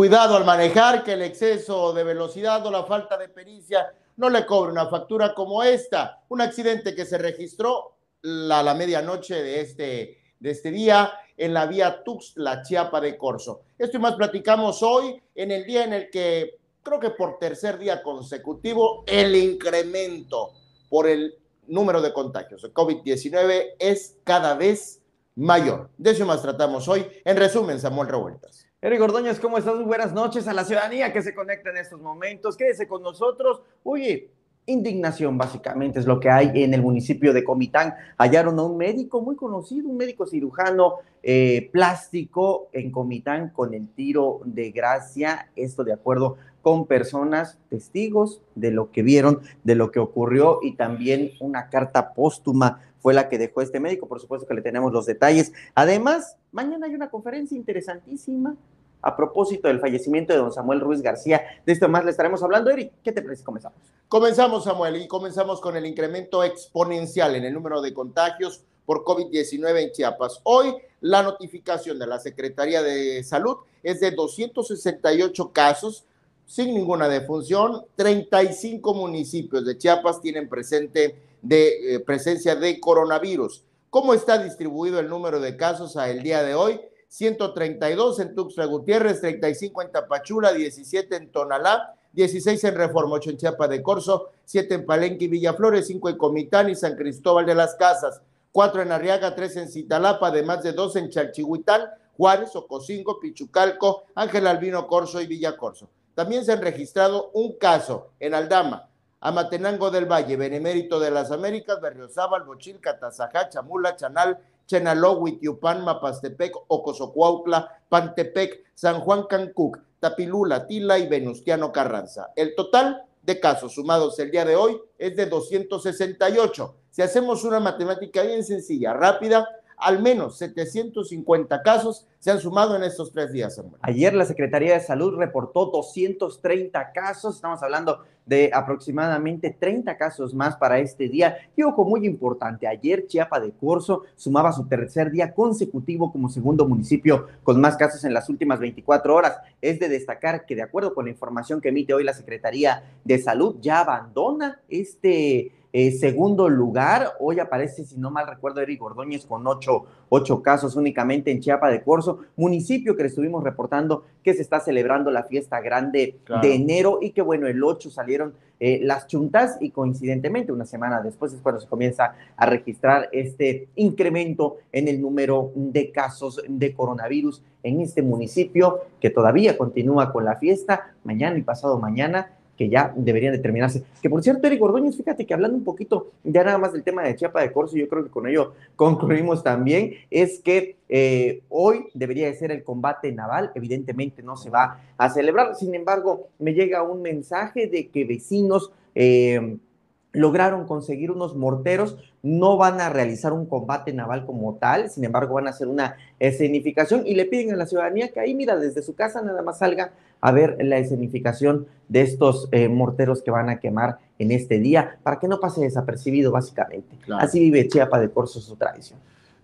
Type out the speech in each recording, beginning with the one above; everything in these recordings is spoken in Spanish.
Cuidado al manejar, que el exceso de velocidad o la falta de pericia no le cobre una factura como esta. Un accidente que se registró a la medianoche de este, de este día en la vía Tuxtla, Chiapa de Corso. Esto y más platicamos hoy en el día en el que creo que por tercer día consecutivo el incremento por el número de contagios de COVID-19 es cada vez mayor. De eso más tratamos hoy. En resumen, Samuel Revueltas. Eric Ordóñez, ¿cómo estás? Muy buenas noches a la ciudadanía que se conecta en estos momentos. Quédese con nosotros. Oye, indignación básicamente es lo que hay en el municipio de Comitán. Hallaron a un médico muy conocido, un médico cirujano eh, plástico en Comitán con el tiro de gracia. Esto de acuerdo con personas testigos de lo que vieron, de lo que ocurrió y también una carta póstuma fue la que dejó este médico. Por supuesto que le tenemos los detalles. Además, mañana hay una conferencia interesantísima a propósito del fallecimiento de don Samuel Ruiz García. De esto más le estaremos hablando. Eric, ¿qué te parece? Comenzamos. Comenzamos, Samuel, y comenzamos con el incremento exponencial en el número de contagios por COVID-19 en Chiapas. Hoy la notificación de la Secretaría de Salud es de 268 casos sin ninguna defunción. 35 municipios de Chiapas tienen presente de eh, presencia de coronavirus. ¿Cómo está distribuido el número de casos a el día de hoy? 132 en Tuxtla Gutiérrez, 35 en Tapachula, 17 en Tonalá, 16 en Reforma, 8 en Chiapa de Corzo, 7 en Palenque y Villaflores, 5 en Comitán y San Cristóbal de las Casas, 4 en Arriaga, 3 en Citalapa, además de 2 en Chalchihuitán, Juárez, Ocosingo, Pichucalco, Ángel Albino Corso y Villa Corso. También se han registrado un caso en Aldama, Amatenango del Valle, Benemérito de las Américas, Berriozábal, Bochil, Catazajá, Chamula, Chanal, Chenaló, Huitiupán, Mapastepec, Ocosocuautla, Pantepec, San Juan Cancuc, Tapilula, Tila y Venustiano Carranza. El total de casos sumados el día de hoy es de 268. Si hacemos una matemática bien sencilla, rápida, al menos 750 casos se han sumado en estos tres días. Ayer la Secretaría de Salud reportó 230 casos, estamos hablando de aproximadamente 30 casos más para este día. Y ojo, muy importante, ayer Chiapa de Corzo sumaba su tercer día consecutivo como segundo municipio con más casos en las últimas 24 horas. Es de destacar que de acuerdo con la información que emite hoy la Secretaría de Salud, ya abandona este eh, segundo lugar, hoy aparece, si no mal recuerdo, Eric Ordóñez con ocho, ocho, casos únicamente en Chiapa de Corzo, municipio que le estuvimos reportando que se está celebrando la fiesta grande de enero y que bueno, el 8 salieron eh, las chuntas y coincidentemente una semana después es cuando se comienza a registrar este incremento en el número de casos de coronavirus en este municipio que todavía continúa con la fiesta mañana y pasado mañana que ya deberían determinarse. Que por cierto, Eric Ordóñez, fíjate que hablando un poquito ya nada más del tema de Chiapa de Corso, yo creo que con ello concluimos también, es que eh, hoy debería de ser el combate naval, evidentemente no se va a celebrar, sin embargo, me llega un mensaje de que vecinos... Eh, lograron conseguir unos morteros, no van a realizar un combate naval como tal, sin embargo van a hacer una escenificación y le piden a la ciudadanía que ahí, mira, desde su casa nada más salga a ver la escenificación de estos eh, morteros que van a quemar en este día, para que no pase desapercibido básicamente. Así vive Chiapa de Corso su tradición.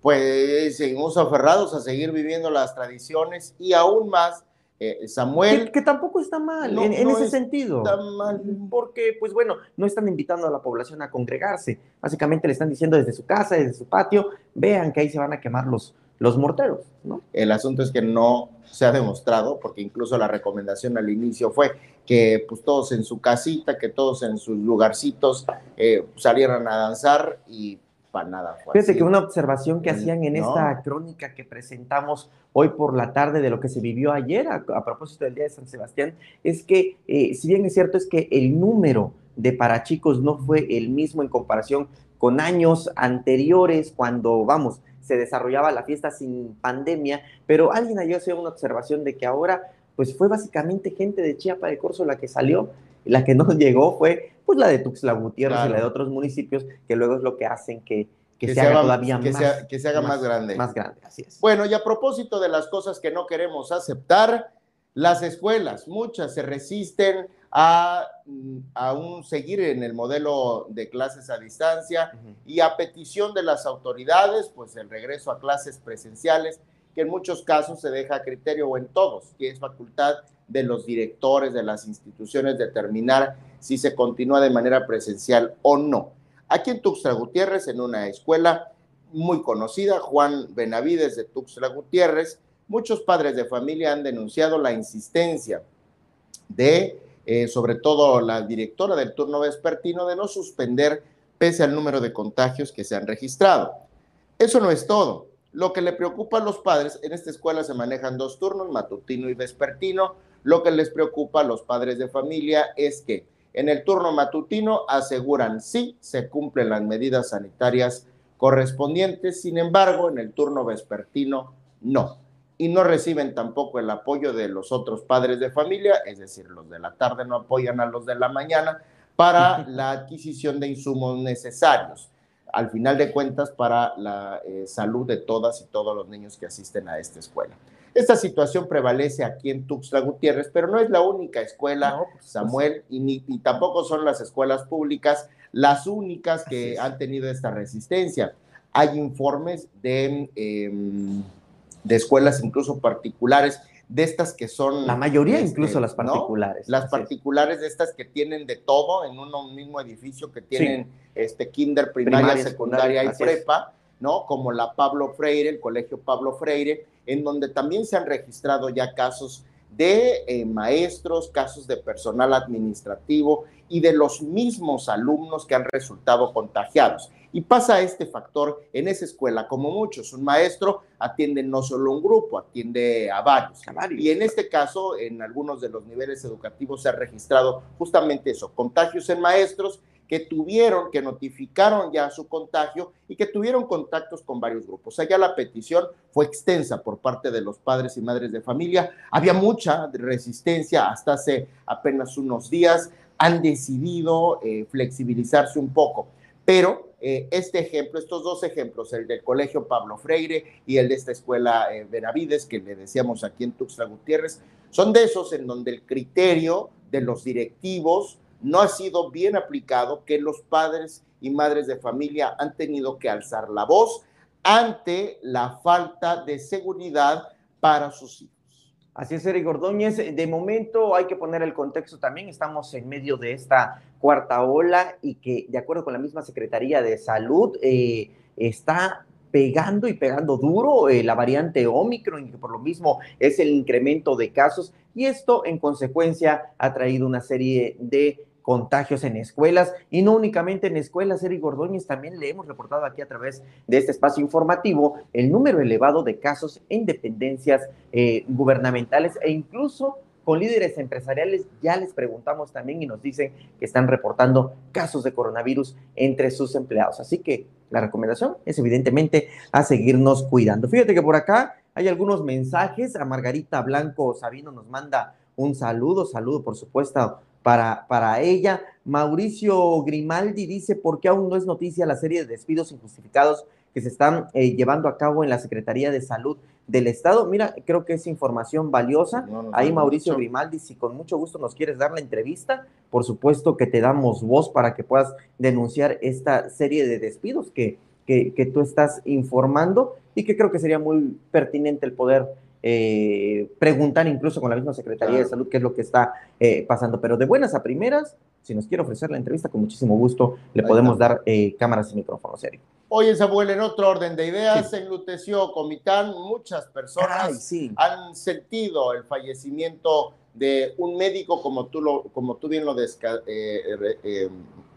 Pues seguimos aferrados a seguir viviendo las tradiciones y aún más eh, Samuel. Que, tampoco está mal en, ese sentido. Está mal. Porque, pues bueno, no están invitando a la población a congregarse. Básicamente le están diciendo desde su casa, desde su patio, vean que ahí se van a quemar los, los morteros, ¿no? El asunto es que no se ha demostrado, porque incluso la recomendación al inicio fue que pues todos en su casita, que todos en sus lugarcitos eh, salieran a danzar y para nada. Fíjate que una observación que hacían en esta crónica que presentamos hoy por la tarde de lo que se vivió ayer a, propósito del Día de San Sebastián es que, eh, si bien es cierto, es que el número de parachicos no fue el mismo en comparación con años anteriores cuando, vamos, se desarrollaba la fiesta sin pandemia, pero alguien ayer hacía una observación de que ahora, pues fue básicamente gente de Chiapa de Corzo la que salió, la que no llegó fue pues la de Tuxtla Gutiérrez y la de otros municipios, que luego es lo que hacen que, que, se, haga todavía que más, que se haga más, grande. Más grande, así es. Bueno, y a propósito de las cosas que no queremos aceptar, las escuelas, muchas se resisten a aún seguir en el modelo de clases a distancia y a petición de las autoridades, pues el regreso a clases presenciales que en muchos casos se deja a criterio o en todos, que es facultad de los directores de las instituciones determinar si se continúa de manera presencial o no. Aquí en Tuxtla Gutiérrez, en una escuela muy conocida, Juan Benavides de Tuxtla Gutiérrez, muchos padres de familia han denunciado la insistencia de, eh, sobre todo la directora del turno vespertino, de no suspender pese al número de contagios que se han registrado. Eso no es todo. Lo que le preocupa a los padres, en esta escuela se manejan dos turnos, matutino y vespertino. Lo que les preocupa a los padres de familia es que en el turno matutino aseguran sí se cumplen las medidas sanitarias correspondientes, sin embargo, en el turno vespertino no. Y no reciben tampoco el apoyo de los otros padres de familia, es decir, los de la tarde no apoyan a los de la mañana para la adquisición de insumos necesarios al final de cuentas para la eh, salud de todas y todos los niños que asisten a esta escuela. Esta situación prevalece aquí en Tuxtla Gutiérrez, pero no es la única escuela, Samuel, y, ni, tampoco son las escuelas públicas las únicas que han tenido esta resistencia. Hay informes de, em, de escuelas incluso particulares de estas que son... La mayoría este, incluso las particulares. Las particulares de estas que tienen de todo en un mismo edificio, que tienen este kinder, primaria, secundaria y prepa, ¿no? Como la Pablo Freire, el colegio Pablo Freire, en donde también se han registrado ya casos de eh, maestros, casos de personal administrativo y de los mismos alumnos que han resultado contagiados. Y pasa este factor en esa escuela, como muchos, un maestro atiende no solo un grupo, atiende a varios. Y en este caso, en algunos de los niveles educativos se ha registrado justamente eso, contagios en maestros que tuvieron, que notificaron ya su contagio y que tuvieron contactos con varios grupos. Allá la petición fue extensa por parte de los padres y madres de familia. Había mucha resistencia hasta hace apenas unos días. Han decidido eh, flexibilizarse un poco. Pero eh, este ejemplo, estos dos ejemplos, el del Colegio Pablo Freire y el de esta escuela eh, Benavides, que le decíamos aquí en Tuxtla Gutiérrez, son de esos en donde el criterio de los directivos no ha sido bien aplicado, que los padres y madres de familia han tenido que alzar la voz ante la falta de seguridad para sus hijos. Así es, Eric Ordóñez. De momento hay que poner el contexto también. Estamos en medio de esta cuarta ola y que, de acuerdo con la misma Secretaría de Salud, eh, está pegando y pegando duro eh, la variante Omicron, y que por lo mismo es el incremento de casos. Y esto, en consecuencia, ha traído una serie de contagios en escuelas y no únicamente en escuelas, Eric Gordóñez, también le hemos reportado aquí a través de este espacio informativo el número elevado de casos en dependencias eh, gubernamentales e incluso con líderes empresariales ya les preguntamos también y nos dicen que están reportando casos de coronavirus entre sus empleados. Así que la recomendación es evidentemente a seguirnos cuidando. Fíjate que por acá hay algunos mensajes. A Margarita Blanco Sabino nos manda un saludo, saludo por supuesto para, para ella. Mauricio Grimaldi dice, ¿por qué aún no es noticia la serie de despidos injustificados que se están eh, llevando a cabo en la Secretaría de Salud del Estado? Mira, creo que es información valiosa. Ahí Mauricio Grimaldi, si con mucho gusto nos quieres dar la entrevista, por supuesto que te damos voz para que puedas denunciar esta serie de despidos que, que, que tú estás informando y que creo que sería muy pertinente el poder eh, preguntar incluso con la misma Secretaría de Salud qué es lo que está eh, pasando. Pero de buenas a primeras, si nos quiere ofrecer la entrevista, con muchísimo gusto le podemos dar eh, cámaras y micrófonos, serio. Oye, Samuel, en otro orden de ideas, se enluteció Comitán. Muchas personas han sentido el fallecimiento de un médico, como tú, lo, como tú bien lo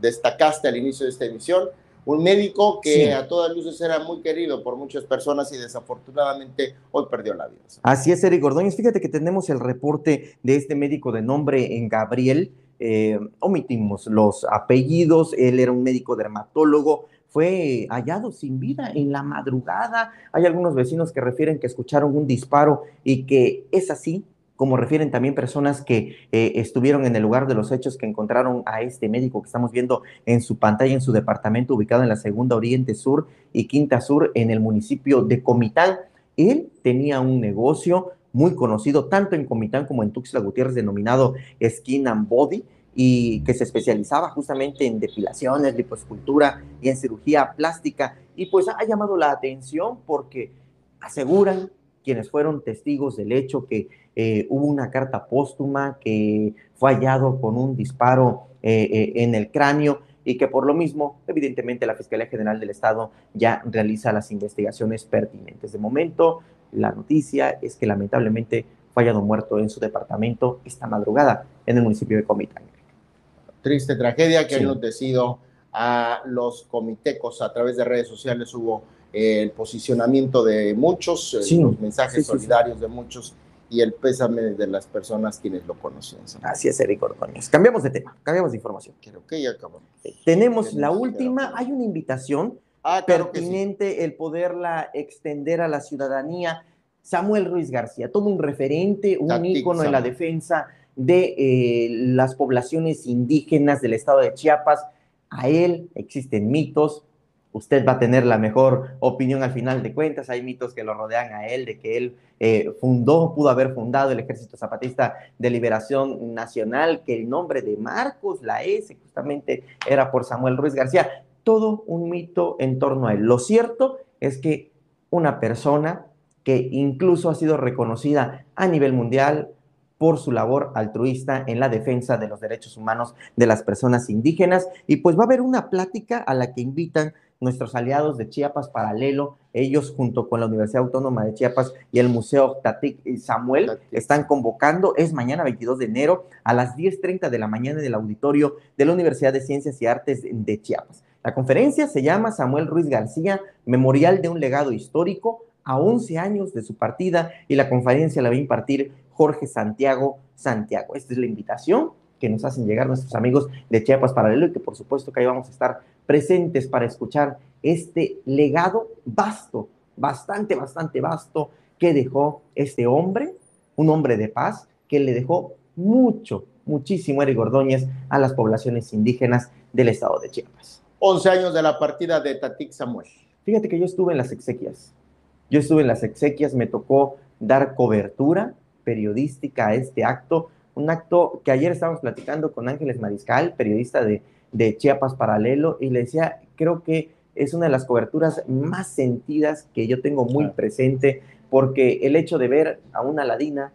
destacaste al inicio de esta emisión, un médico que a todas luces era muy querido por muchas personas y desafortunadamente hoy perdió la vida. Así es, Eric Ordóñez. Fíjate que tenemos el reporte de este médico de nombre en Gabriel. Eh, omitimos los apellidos. Él era un médico dermatólogo. Fue hallado sin vida en la madrugada. Hay algunos vecinos que refieren que escucharon un disparo y que es así como refieren también personas que eh, estuvieron en el lugar de los hechos, que encontraron a este médico que estamos viendo en su pantalla, en su departamento ubicado en la segunda Oriente Sur y Quinta Sur, en el municipio de Comitán. Él tenía un negocio muy conocido tanto en Comitán como en Tuxtla Gutiérrez, denominado Skin and Body, y que se especializaba justamente en depilaciones, liposcultura y en cirugía plástica. Y pues ha llamado la atención porque aseguran quienes fueron testigos del hecho que eh, hubo una carta póstuma que fue hallado con un disparo eh, eh, en el cráneo y que por lo mismo, evidentemente, la Fiscalía General del Estado ya realiza las investigaciones pertinentes. De momento, la noticia es que lamentablemente fue hallado muerto en su departamento esta madrugada en el municipio de Comitán. Triste tragedia que sí. han notecido a los comitecos a través de redes sociales. Hubo el posicionamiento de muchos, eh, sí, los mensajes sí, solidarios de muchos y el pésame de las personas quienes lo conocían. Así es, Eric Ordóñez. Cambiamos de tema, cambiamos de información. Creo que ya acabamos. Eh, tenemos la última, hay una invitación ah, claro pertinente sí. el poderla extender a la ciudadanía. Samuel Ruiz García, todo un referente, un Tactic, ícono Samuel. en la defensa de eh, las poblaciones indígenas del estado de Chiapas. A él existen mitos, usted va a tener la mejor opinión al final de cuentas. Hay mitos que lo rodean a él, de que él eh, fundó, pudo haber fundado el Ejército Zapatista de Liberación Nacional, que el nombre de Marcos, la S, justamente era por Samuel Ruiz García. Todo un mito en torno a él. Lo cierto es que una persona que incluso ha sido reconocida a nivel mundial por su labor altruista en la defensa de los derechos humanos de las personas indígenas. Y pues va a haber una plática a la que invitan nuestros aliados de Chiapas Paralelo, ellos junto con la Universidad Autónoma de Chiapas y el Museo Tatic Samuel están convocando, es mañana 22 de enero a las 10.30 de la mañana en el auditorio de la Universidad de Ciencias y Artes de Chiapas. La conferencia se llama Samuel Ruiz García, Memorial de un legado histórico, a 11 años de su partida y la conferencia la va a impartir Jorge Santiago Santiago. Esta es la invitación que nos hacen llegar nuestros amigos de Chiapas Paralelo y que por supuesto que ahí vamos a estar presentes para escuchar este legado vasto, bastante, bastante vasto que dejó este hombre, un hombre de paz, que le dejó mucho, muchísimo Eric Ordóñez a las poblaciones indígenas del estado de Chiapas. 11 años de la partida de Tatic Samuel. Fíjate que yo estuve en las exequias. Yo estuve en las exequias, me tocó dar cobertura periodística a este acto, un acto que ayer estábamos platicando con Ángeles Mariscal, periodista de, de Chiapas Paralelo, y le decía, creo que es una de las coberturas más sentidas que yo tengo muy presente, porque el hecho de ver a una ladina,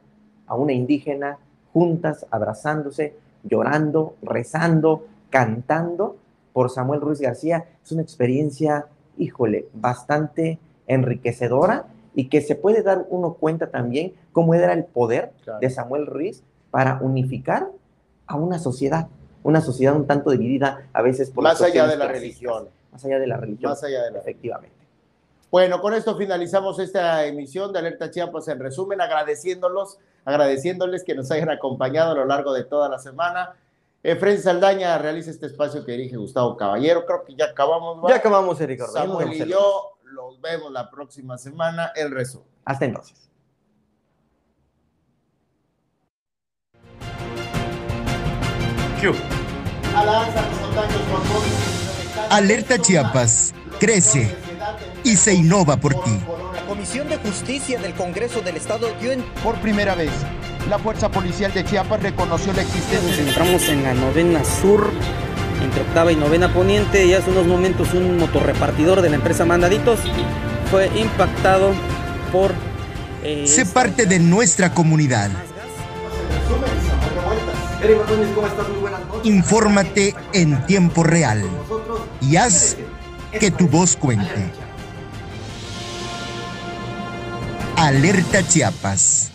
a una indígena, juntas, abrazándose, llorando, rezando, cantando por Samuel Ruiz García, es una experiencia, híjole, bastante enriquecedora y que se puede dar uno cuenta también cómo era el poder claro. de Samuel Ruiz para unificar a una sociedad, una sociedad un tanto dividida a veces por más allá de la religión, más allá de la religión, más allá de la efectivamente. Bueno, con esto finalizamos esta emisión de Alerta Chiapas en resumen, agradeciéndolos, agradeciéndoles que nos hayan acompañado a lo largo de toda la semana. Efren Saldaña realiza este espacio que dirige Gustavo Caballero. Creo que ya acabamos. ¿va? Ya acabamos, Eric. Samuel y yo los vemos la próxima semana. El resumen. Hasta entonces. Alerta Chiapas, crece y se innova por ti. La Comisión de Justicia del Congreso del Estado dio en... Por primera vez, la Fuerza Policial de Chiapas reconoció la existencia... Nos encontramos en la novena sur, entre octava y novena poniente, y hace unos momentos un motorrepartidor de la empresa Mandaditos fue impactado por... Eh, sé parte de nuestra comunidad. Infórmate en tiempo real y haz que tu voz cuente. Alerta Chiapas.